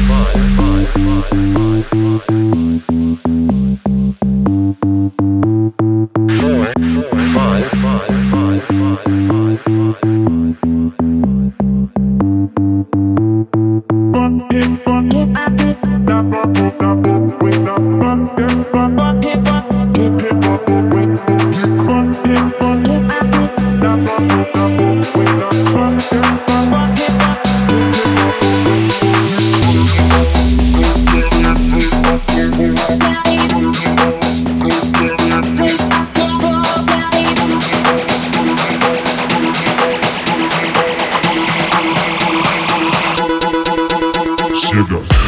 mind. niggas.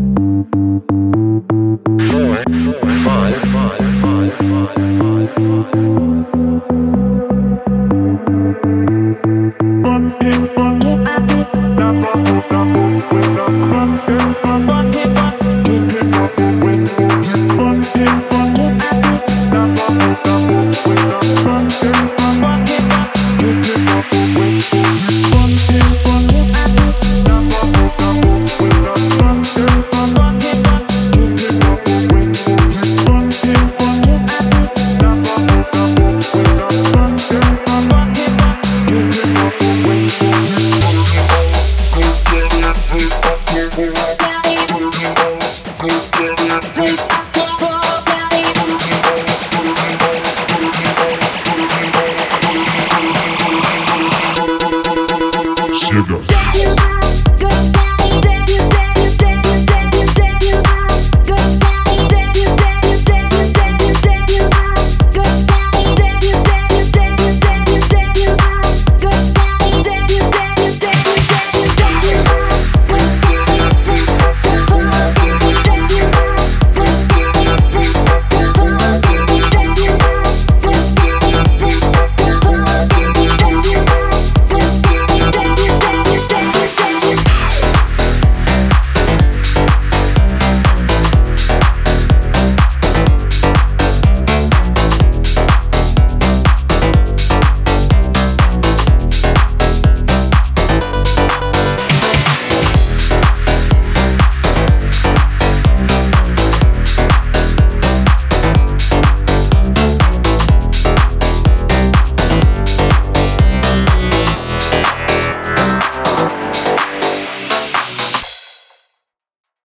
you.